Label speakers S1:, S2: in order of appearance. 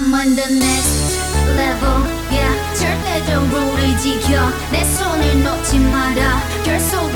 S1: I'm on the next level yeah. 절대적으로 지켜. 내 손을 놓지 마라. 결속